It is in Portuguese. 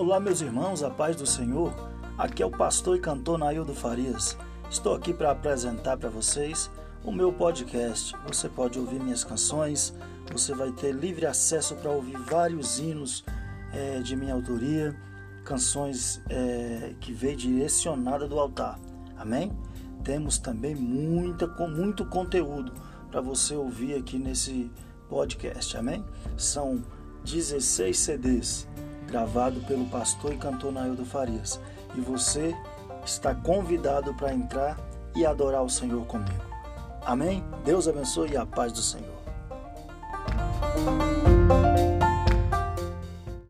Olá, meus irmãos, a paz do Senhor. Aqui é o pastor e cantor Naildo Farias. Estou aqui para apresentar para vocês o meu podcast. Você pode ouvir minhas canções, você vai ter livre acesso para ouvir vários hinos é, de minha autoria, canções é, que veio direcionada do altar. Amém? Temos também muita, com muito conteúdo para você ouvir aqui nesse podcast. Amém? São 16 CDs gravado pelo pastor e cantor Naildo Farias. E você está convidado para entrar e adorar o Senhor comigo. Amém? Deus abençoe e a paz do Senhor.